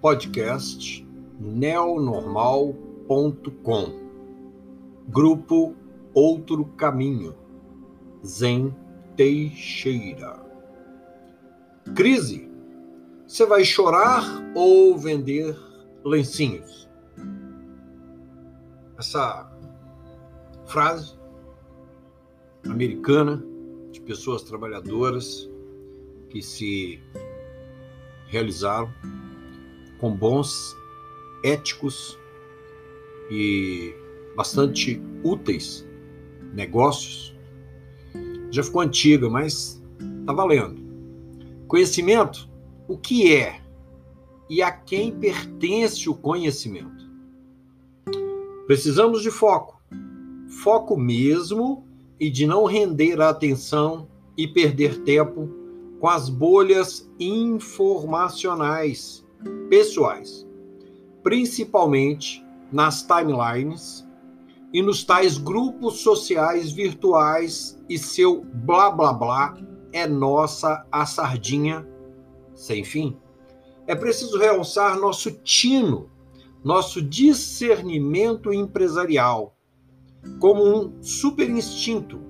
podcast neonormal.com. Grupo Outro Caminho. Zen Teixeira. Crise. Você vai chorar ou vender lencinhos? Essa frase americana de pessoas trabalhadoras que se realizaram com bons, éticos e bastante úteis negócios. Já ficou antiga, mas está valendo. Conhecimento, o que é e a quem pertence o conhecimento? Precisamos de foco. Foco mesmo e de não render a atenção e perder tempo com as bolhas informacionais pessoais, principalmente nas timelines e nos tais grupos sociais virtuais e seu blá blá blá é nossa a sardinha sem fim. É preciso realçar nosso tino, nosso discernimento empresarial, como um super instinto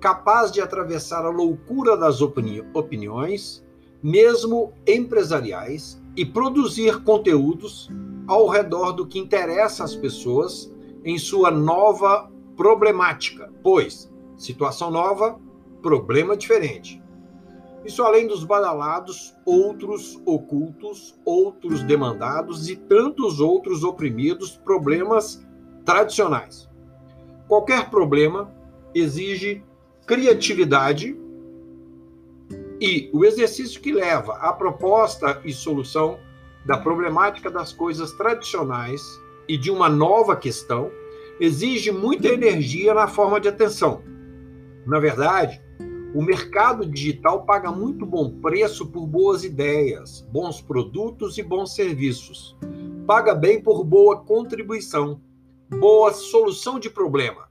capaz de atravessar a loucura das opini opiniões, mesmo empresariais, e produzir conteúdos ao redor do que interessa às pessoas em sua nova problemática, pois situação nova, problema diferente. Isso além dos badalados, outros ocultos, outros demandados e tantos outros oprimidos problemas tradicionais. Qualquer problema exige criatividade e o exercício que leva à proposta e solução da problemática das coisas tradicionais e de uma nova questão exige muita energia na forma de atenção. Na verdade, o mercado digital paga muito bom preço por boas ideias, bons produtos e bons serviços. Paga bem por boa contribuição, boa solução de problema.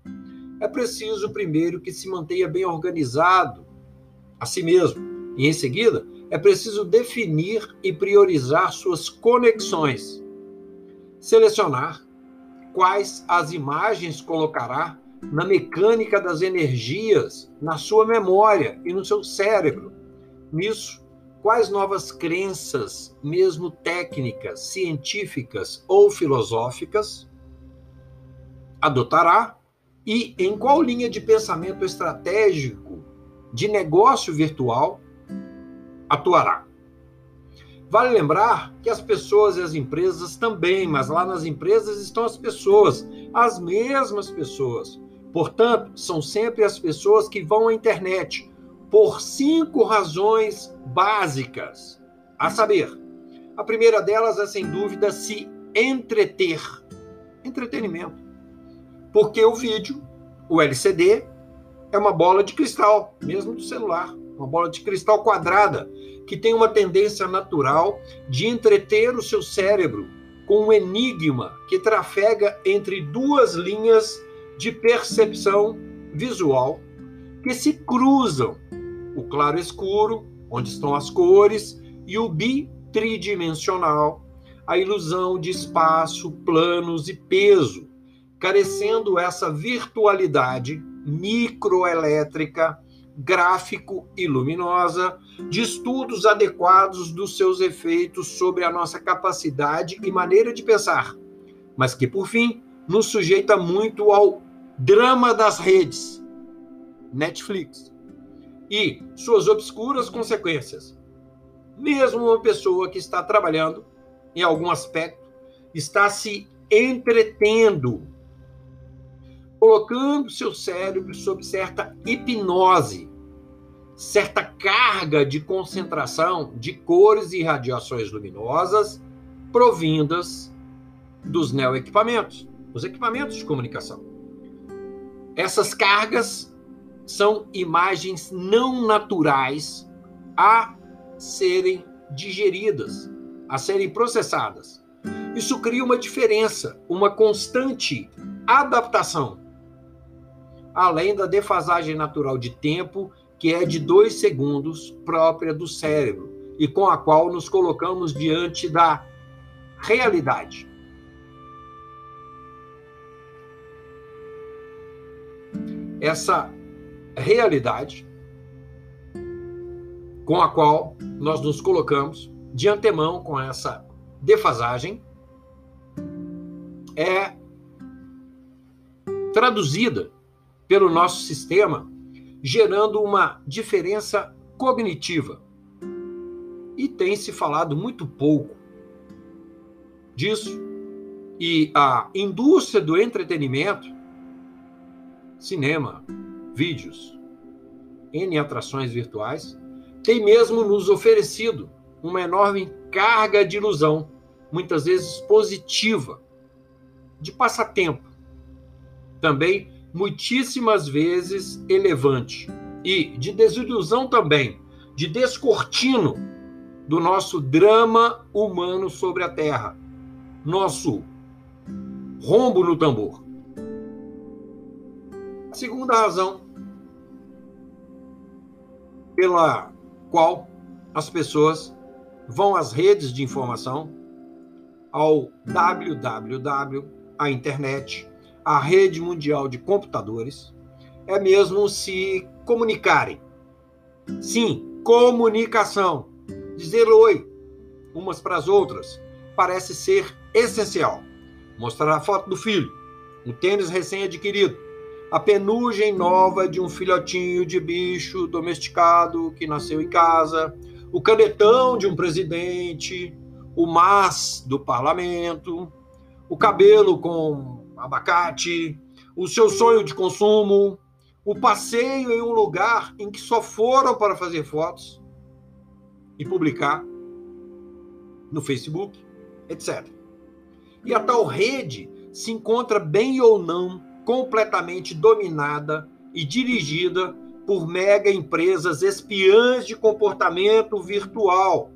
É preciso primeiro que se mantenha bem organizado a si mesmo. E em seguida, é preciso definir e priorizar suas conexões. Selecionar quais as imagens colocará na mecânica das energias, na sua memória e no seu cérebro. Nisso, quais novas crenças, mesmo técnicas, científicas ou filosóficas, adotará e em qual linha de pensamento estratégico de negócio virtual atuará. Vale lembrar que as pessoas e as empresas também, mas lá nas empresas estão as pessoas, as mesmas pessoas. Portanto, são sempre as pessoas que vão à internet por cinco razões básicas. A saber, a primeira delas é sem dúvida se entreter. Entretenimento. Porque o vídeo, o LCD, é uma bola de cristal, mesmo do celular, uma bola de cristal quadrada, que tem uma tendência natural de entreter o seu cérebro com um enigma que trafega entre duas linhas de percepção visual que se cruzam: o claro escuro, onde estão as cores, e o bitridimensional, a ilusão de espaço, planos e peso, carecendo essa virtualidade microelétrica gráfico e luminosa, de estudos adequados dos seus efeitos sobre a nossa capacidade e maneira de pensar, mas que, por fim, nos sujeita muito ao drama das redes, Netflix, e suas obscuras consequências. Mesmo uma pessoa que está trabalhando em algum aspecto está se entretendo colocando seu cérebro sob certa hipnose, certa carga de concentração de cores e radiações luminosas provindas dos neoequipamentos, os equipamentos de comunicação. Essas cargas são imagens não naturais a serem digeridas, a serem processadas. Isso cria uma diferença, uma constante adaptação além da defasagem natural de tempo, que é de dois segundos, própria do cérebro, e com a qual nos colocamos diante da realidade. Essa realidade com a qual nós nos colocamos de antemão com essa defasagem é traduzida pelo nosso sistema, gerando uma diferença cognitiva. E tem se falado muito pouco disso. E a indústria do entretenimento, cinema, vídeos, N atrações virtuais, tem mesmo nos oferecido uma enorme carga de ilusão, muitas vezes positiva, de passatempo. Também muitíssimas vezes elevante e de desilusão também, de descortino do nosso drama humano sobre a terra, nosso rombo no tambor. A segunda razão pela qual as pessoas vão às redes de informação, ao www, a internet, a rede mundial de computadores, é mesmo se comunicarem. Sim, comunicação. Dizer oi umas para as outras parece ser essencial. Mostrar a foto do filho, o tênis recém-adquirido, a penugem nova de um filhotinho de bicho domesticado que nasceu em casa, o canetão de um presidente, o mas do parlamento, o cabelo com abacate, o seu sonho de consumo, o passeio em um lugar em que só foram para fazer fotos e publicar no Facebook, etc. E a tal rede se encontra bem ou não completamente dominada e dirigida por mega empresas espiãs de comportamento virtual,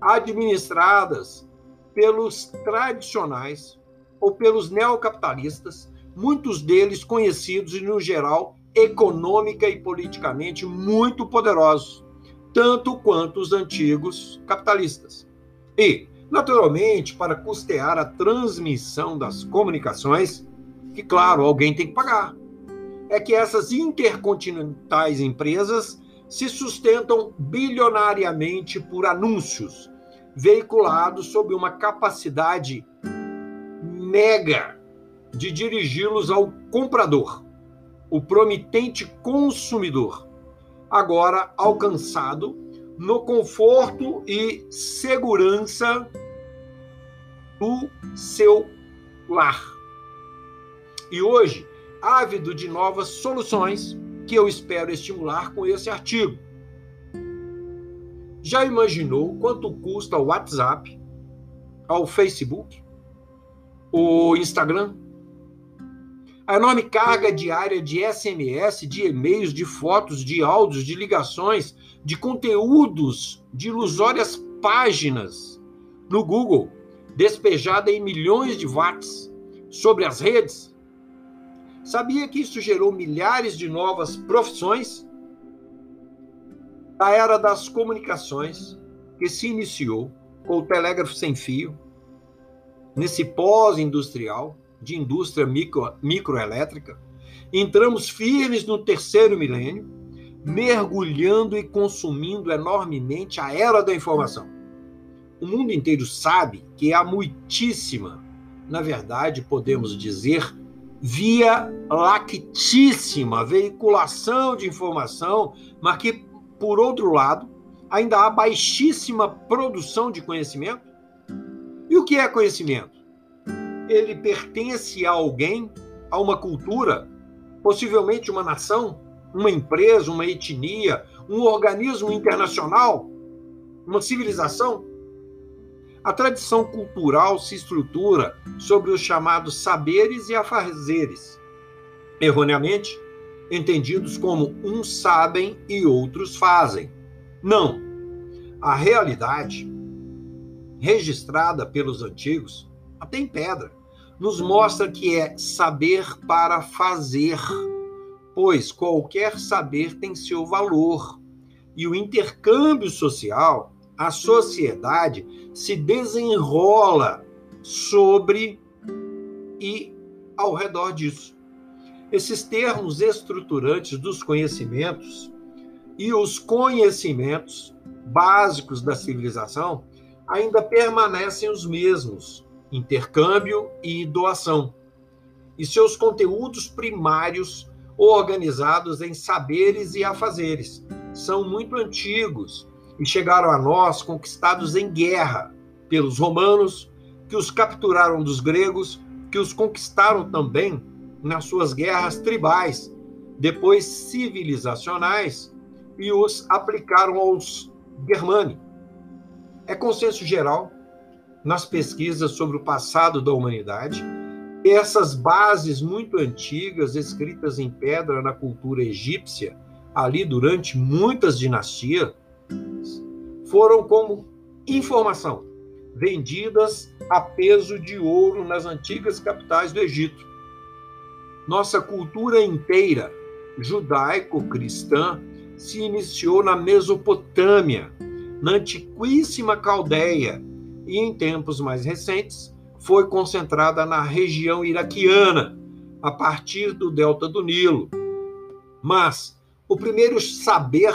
administradas pelos tradicionais ou pelos neocapitalistas, muitos deles conhecidos e, no geral, econômica e politicamente muito poderosos, tanto quanto os antigos capitalistas. E, naturalmente, para custear a transmissão das comunicações, que, claro, alguém tem que pagar. É que essas intercontinentais empresas se sustentam bilionariamente por anúncios veiculados sob uma capacidade mega de dirigi-los ao comprador, o promitente consumidor, agora alcançado no conforto e segurança do seu lar. E hoje, ávido de novas soluções que eu espero estimular com esse artigo. Já imaginou quanto custa o WhatsApp, ao Facebook, o Instagram? A enorme carga diária de SMS, de e-mails, de fotos, de áudios, de ligações, de conteúdos, de ilusórias páginas no Google, despejada em milhões de watts sobre as redes, Sabia que isso gerou milhares de novas profissões? A era das comunicações, que se iniciou com o telégrafo sem fio, nesse pós-industrial, de indústria micro, microelétrica, entramos firmes no terceiro milênio, mergulhando e consumindo enormemente a era da informação. O mundo inteiro sabe que há muitíssima, na verdade, podemos dizer, via lactíssima veiculação de informação, mas que, por outro lado, ainda há baixíssima produção de conhecimento. E o que é conhecimento? Ele pertence a alguém, a uma cultura, possivelmente uma nação, uma empresa, uma etnia, um organismo internacional, uma civilização? A tradição cultural se estrutura sobre os chamados saberes e afazeres, erroneamente entendidos como uns sabem e outros fazem. Não. A realidade, registrada pelos antigos, até em pedra, nos mostra que é saber para fazer, pois qualquer saber tem seu valor, e o intercâmbio social a sociedade se desenrola sobre e ao redor disso. Esses termos estruturantes dos conhecimentos e os conhecimentos básicos da civilização ainda permanecem os mesmos: intercâmbio e doação. E seus conteúdos primários, organizados em saberes e afazeres, são muito antigos e chegaram a nós conquistados em guerra pelos romanos, que os capturaram dos gregos, que os conquistaram também nas suas guerras tribais, depois civilizacionais, e os aplicaram aos germânicos. É consenso geral nas pesquisas sobre o passado da humanidade essas bases muito antigas, escritas em pedra na cultura egípcia, ali durante muitas dinastias, foram como informação, vendidas a peso de ouro nas antigas capitais do Egito. Nossa cultura inteira, judaico-cristã, se iniciou na Mesopotâmia, na antiquíssima Caldeia e, em tempos mais recentes, foi concentrada na região iraquiana, a partir do delta do Nilo. Mas o primeiro saber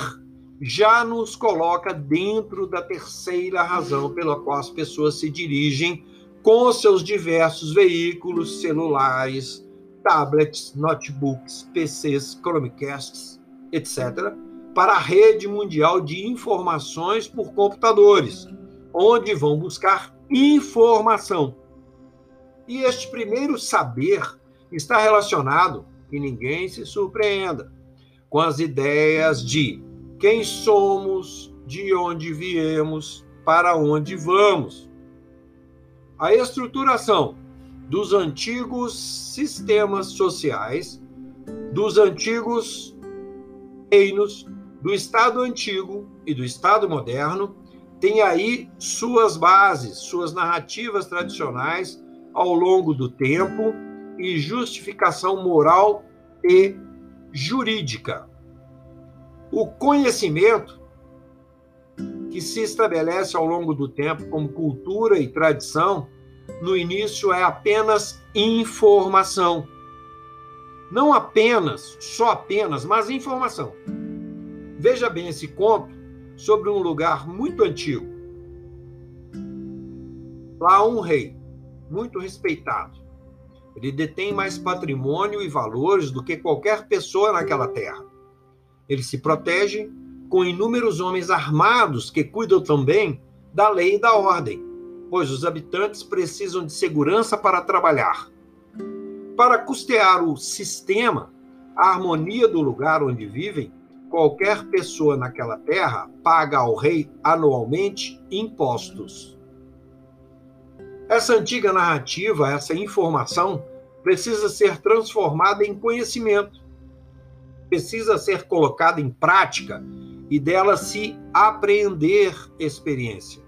já nos coloca dentro da terceira razão pela qual as pessoas se dirigem com seus diversos veículos celulares, tablets, notebooks, PCs, Chromecasts, etc., para a rede mundial de informações por computadores, onde vão buscar informação. E este primeiro saber está relacionado, e ninguém se surpreenda, com as ideias de quem somos, de onde viemos, para onde vamos. A estruturação dos antigos sistemas sociais, dos antigos reinos, do Estado antigo e do Estado moderno, tem aí suas bases, suas narrativas tradicionais ao longo do tempo e justificação moral e jurídica. O conhecimento que se estabelece ao longo do tempo como cultura e tradição, no início é apenas informação. Não apenas, só apenas, mas informação. Veja bem esse conto sobre um lugar muito antigo. Lá um rei, muito respeitado. Ele detém mais patrimônio e valores do que qualquer pessoa naquela terra. Ele se protege com inúmeros homens armados que cuidam também da lei e da ordem, pois os habitantes precisam de segurança para trabalhar. Para custear o sistema, a harmonia do lugar onde vivem, qualquer pessoa naquela terra paga ao rei anualmente impostos. Essa antiga narrativa, essa informação, precisa ser transformada em conhecimento precisa ser colocada em prática e dela se apreender experiência.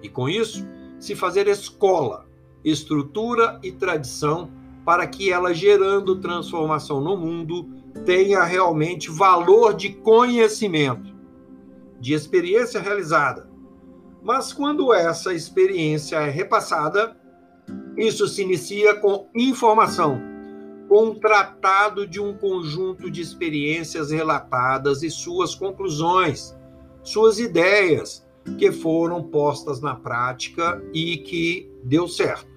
E com isso, se fazer escola, estrutura e tradição para que ela, gerando transformação no mundo, tenha realmente valor de conhecimento, de experiência realizada. Mas quando essa experiência é repassada, isso se inicia com informação com tratado de um conjunto de experiências relatadas e suas conclusões, suas ideias que foram postas na prática e que deu certo.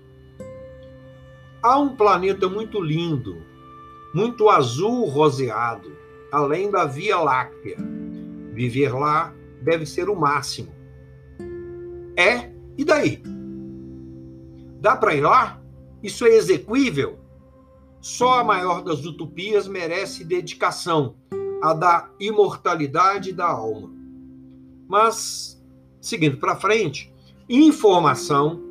Há um planeta muito lindo, muito azul roseado, além da Via Láctea. Viver lá deve ser o máximo. É? E daí? Dá para ir lá? Isso é execuível? Só a maior das utopias merece dedicação, a da imortalidade da alma. Mas, seguindo para frente, informação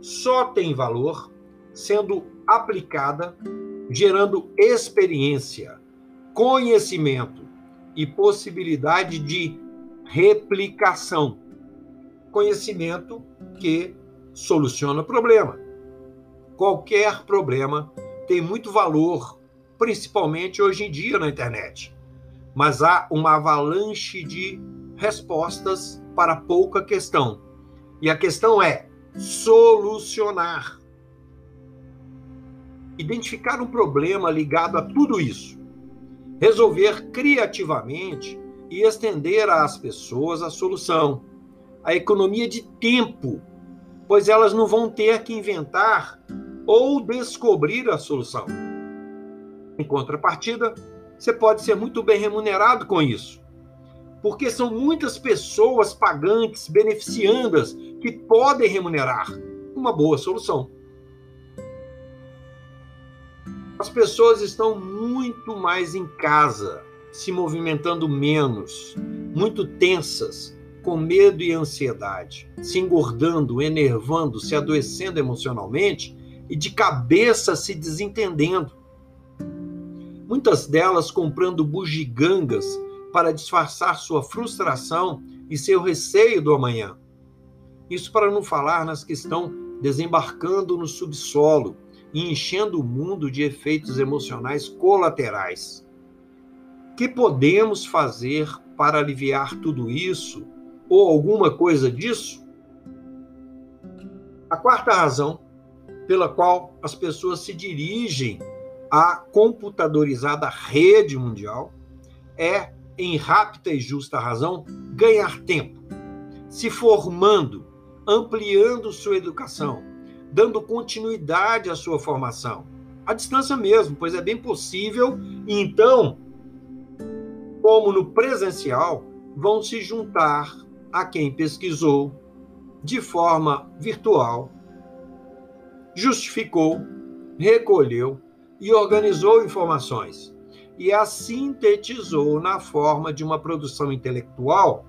só tem valor sendo aplicada, gerando experiência, conhecimento e possibilidade de replicação. Conhecimento que soluciona problema. Qualquer problema tem muito valor, principalmente hoje em dia na internet. Mas há uma avalanche de respostas para pouca questão. E a questão é solucionar. Identificar um problema ligado a tudo isso. Resolver criativamente e estender às pessoas a solução. A economia de tempo, pois elas não vão ter que inventar ou descobrir a solução. Em contrapartida, você pode ser muito bem remunerado com isso. Porque são muitas pessoas pagantes, beneficiandas, que podem remunerar uma boa solução. As pessoas estão muito mais em casa, se movimentando menos, muito tensas, com medo e ansiedade, se engordando, enervando, se adoecendo emocionalmente e de cabeça se desentendendo muitas delas comprando bugigangas para disfarçar sua frustração e seu receio do amanhã. Isso para não falar nas que estão desembarcando no subsolo e enchendo o mundo de efeitos emocionais colaterais. Que podemos fazer para aliviar tudo isso ou alguma coisa disso? A quarta razão pela qual as pessoas se dirigem a computadorizada rede mundial é, em rápida e justa razão, ganhar tempo, se formando, ampliando sua educação, dando continuidade à sua formação. À distância mesmo, pois é bem possível, então, como no presencial, vão se juntar a quem pesquisou de forma virtual, justificou, recolheu e organizou informações e as sintetizou na forma de uma produção intelectual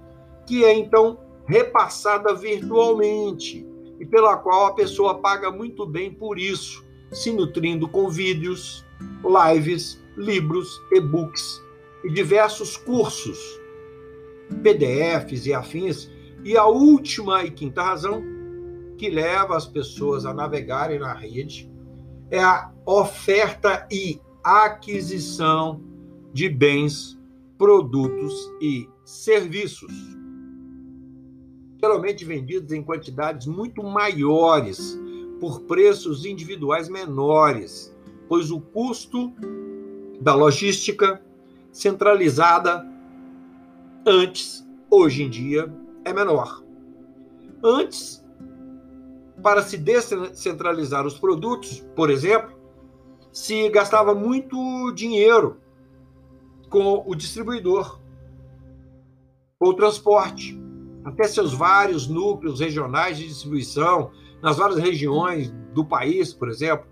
que é então repassada virtualmente e pela qual a pessoa paga muito bem por isso, se nutrindo com vídeos, lives, livros, e-books e diversos cursos, PDFs e afins. E a última e quinta razão que leva as pessoas a navegarem na rede é a oferta e aquisição de bens, produtos e serviços. Geralmente vendidos em quantidades muito maiores, por preços individuais menores, pois o custo da logística centralizada antes, hoje em dia, é menor. Antes, para se descentralizar os produtos, por exemplo, se gastava muito dinheiro com o distribuidor, o transporte, até seus vários núcleos regionais de distribuição, nas várias regiões do país, por exemplo.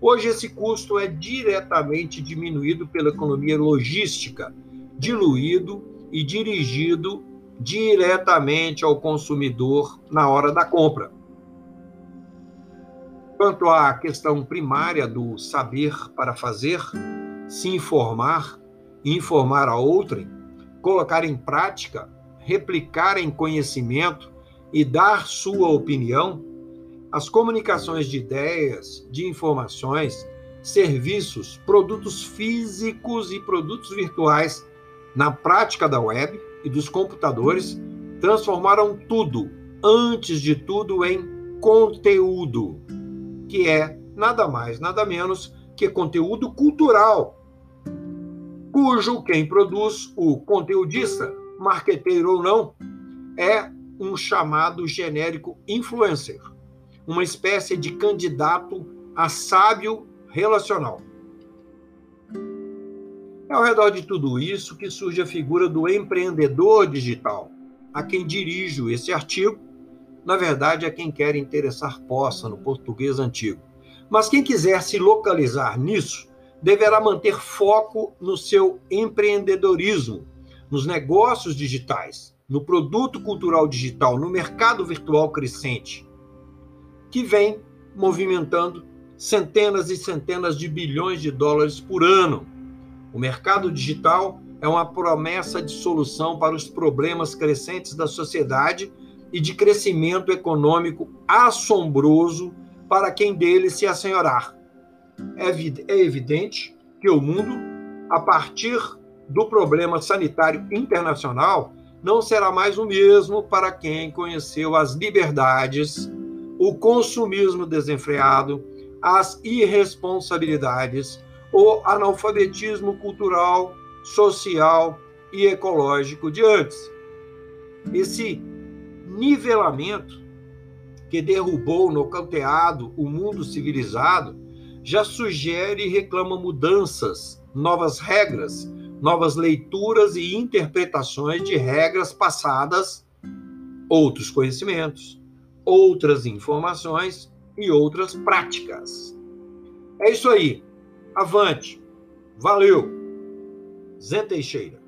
Hoje, esse custo é diretamente diminuído pela economia logística, diluído e dirigido diretamente ao consumidor na hora da compra. Quanto à questão primária do saber para fazer, se informar, informar a outrem, colocar em prática, replicar em conhecimento e dar sua opinião, as comunicações de ideias, de informações, serviços, produtos físicos e produtos virtuais na prática da web e dos computadores transformaram tudo, antes de tudo, em conteúdo que é nada mais, nada menos que conteúdo cultural, cujo quem produz, o conteudista, marqueteiro ou não, é um chamado genérico influencer, uma espécie de candidato a sábio relacional. É ao redor de tudo isso que surge a figura do empreendedor digital, a quem dirijo esse artigo na verdade, é quem quer interessar possa no português antigo. Mas quem quiser se localizar nisso, deverá manter foco no seu empreendedorismo, nos negócios digitais, no produto cultural digital, no mercado virtual crescente, que vem movimentando centenas e centenas de bilhões de dólares por ano. O mercado digital é uma promessa de solução para os problemas crescentes da sociedade e de crescimento econômico assombroso para quem dele se assenhorar. É, é evidente que o mundo, a partir do problema sanitário internacional, não será mais o mesmo para quem conheceu as liberdades, o consumismo desenfreado, as irresponsabilidades, o analfabetismo cultural, social e ecológico de antes. Esse nivelamento que derrubou, nocauteado o mundo civilizado, já sugere e reclama mudanças, novas regras, novas leituras e interpretações de regras passadas, outros conhecimentos, outras informações e outras práticas. É isso aí. Avante. Valeu. Zé Teixeira.